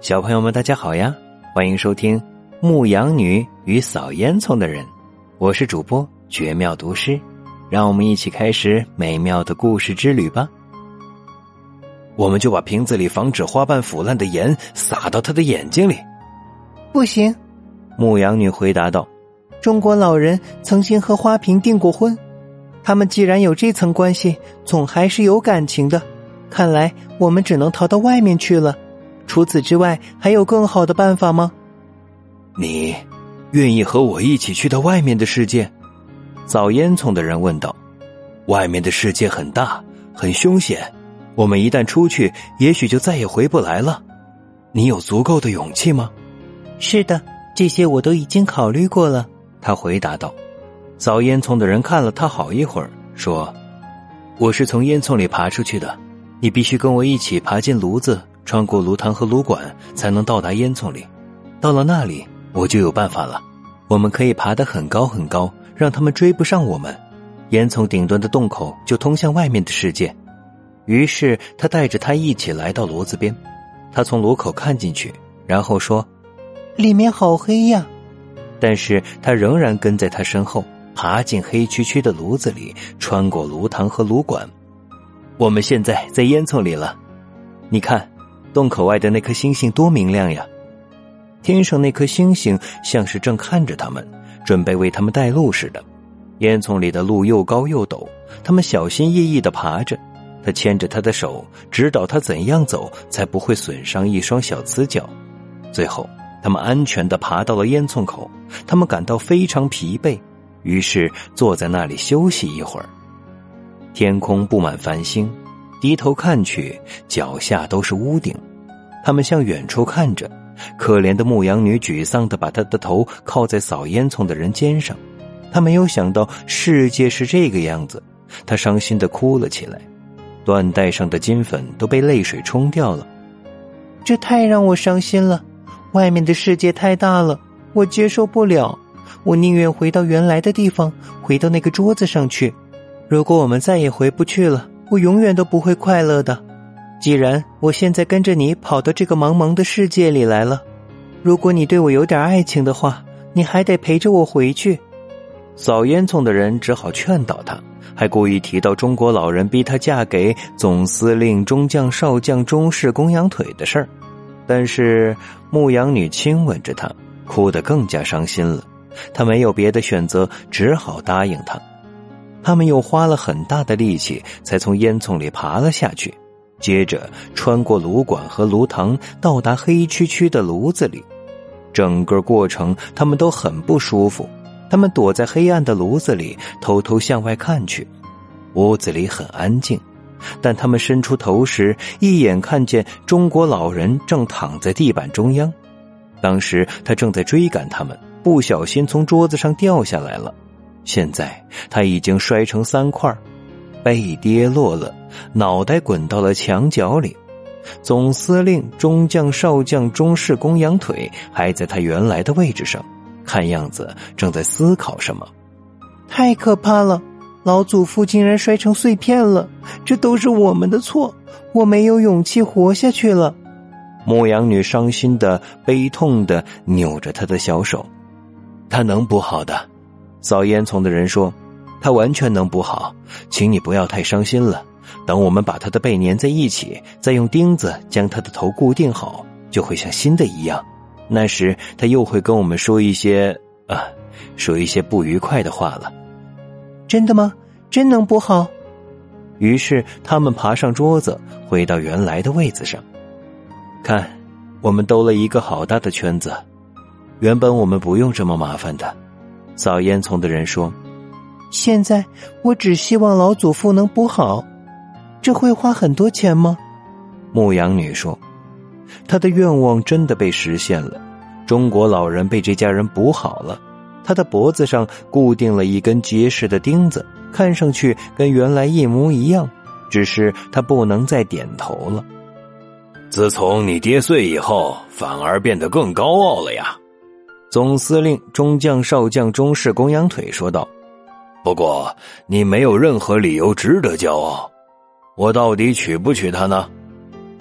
小朋友们，大家好呀！欢迎收听《牧羊女与扫烟囱的人》，我是主播绝妙读诗，让我们一起开始美妙的故事之旅吧。我们就把瓶子里防止花瓣腐烂的盐撒到他的眼睛里。不行，牧羊女回答道：“中国老人曾经和花瓶订过婚，他们既然有这层关系，总还是有感情的。看来我们只能逃到外面去了。除此之外，还有更好的办法吗？”你愿意和我一起去到外面的世界？扫烟囱的人问道。“外面的世界很大，很凶险，我们一旦出去，也许就再也回不来了。你有足够的勇气吗？”是的，这些我都已经考虑过了。”他回答道。扫烟囱的人看了他好一会儿，说：“我是从烟囱里爬出去的，你必须跟我一起爬进炉子，穿过炉膛和炉管，才能到达烟囱里。到了那里，我就有办法了。我们可以爬得很高很高，让他们追不上我们。烟囱顶端的洞口就通向外面的世界。”于是他带着他一起来到炉子边，他从炉口看进去，然后说。里面好黑呀，但是他仍然跟在他身后，爬进黑黢黢的炉子里，穿过炉膛和炉管。我们现在在烟囱里了，你看，洞口外的那颗星星多明亮呀！天上那颗星星像是正看着他们，准备为他们带路似的。烟囱里的路又高又陡，他们小心翼翼的爬着。他牵着他的手，指导他怎样走才不会损伤一双小瓷脚。最后。他们安全的爬到了烟囱口，他们感到非常疲惫，于是坐在那里休息一会儿。天空布满繁星，低头看去，脚下都是屋顶。他们向远处看着，可怜的牧羊女沮丧的把她的头靠在扫烟囱的人肩上。她没有想到世界是这个样子，她伤心的哭了起来，缎带上的金粉都被泪水冲掉了。这太让我伤心了。外面的世界太大了，我接受不了。我宁愿回到原来的地方，回到那个桌子上去。如果我们再也回不去了，我永远都不会快乐的。既然我现在跟着你跑到这个茫茫的世界里来了，如果你对我有点爱情的话，你还得陪着我回去。扫烟囱的人只好劝导他，还故意提到中国老人逼他嫁给总司令、中将、少将、中士公羊腿的事儿。但是牧羊女亲吻着他，哭得更加伤心了。他没有别的选择，只好答应他。他们又花了很大的力气，才从烟囱里爬了下去。接着穿过炉管和炉膛，到达黑黢黢的炉子里。整个过程他们都很不舒服。他们躲在黑暗的炉子里，偷偷向外看去。屋子里很安静。但他们伸出头时，一眼看见中国老人正躺在地板中央。当时他正在追赶他们，不小心从桌子上掉下来了。现在他已经摔成三块，背跌落了，脑袋滚到了墙角里。总司令、中将、少将、中士公羊腿还在他原来的位置上，看样子正在思考什么。太可怕了！老祖父竟然摔成碎片了，这都是我们的错，我没有勇气活下去了。牧羊女伤心的、悲痛的扭着他的小手。他能补好的，扫烟囱的人说，他完全能补好，请你不要太伤心了。等我们把他的背粘在一起，再用钉子将他的头固定好，就会像新的一样。那时他又会跟我们说一些啊，说一些不愉快的话了。真的吗？真能补好？于是他们爬上桌子，回到原来的位子上。看，我们兜了一个好大的圈子。原本我们不用这么麻烦的。扫烟囱的人说：“现在我只希望老祖父能补好。这会花很多钱吗？”牧羊女说：“她的愿望真的被实现了。中国老人被这家人补好了。”他的脖子上固定了一根结实的钉子，看上去跟原来一模一样，只是他不能再点头了。自从你跌碎以后，反而变得更高傲了呀！总司令、中将、少将、中士公羊腿说道。不过你没有任何理由值得骄傲。我到底娶不娶她呢？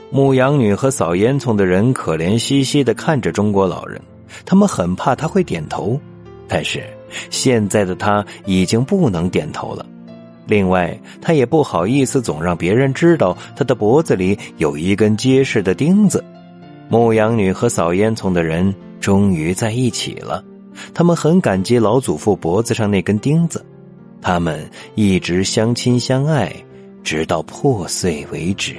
牧羊女和扫烟囱的人可怜兮兮的看着中国老人，他们很怕他会点头，但是现在的他已经不能点头了。另外，他也不好意思总让别人知道他的脖子里有一根结实的钉子。牧羊女和扫烟囱的人终于在一起了，他们很感激老祖父脖子上那根钉子，他们一直相亲相爱，直到破碎为止。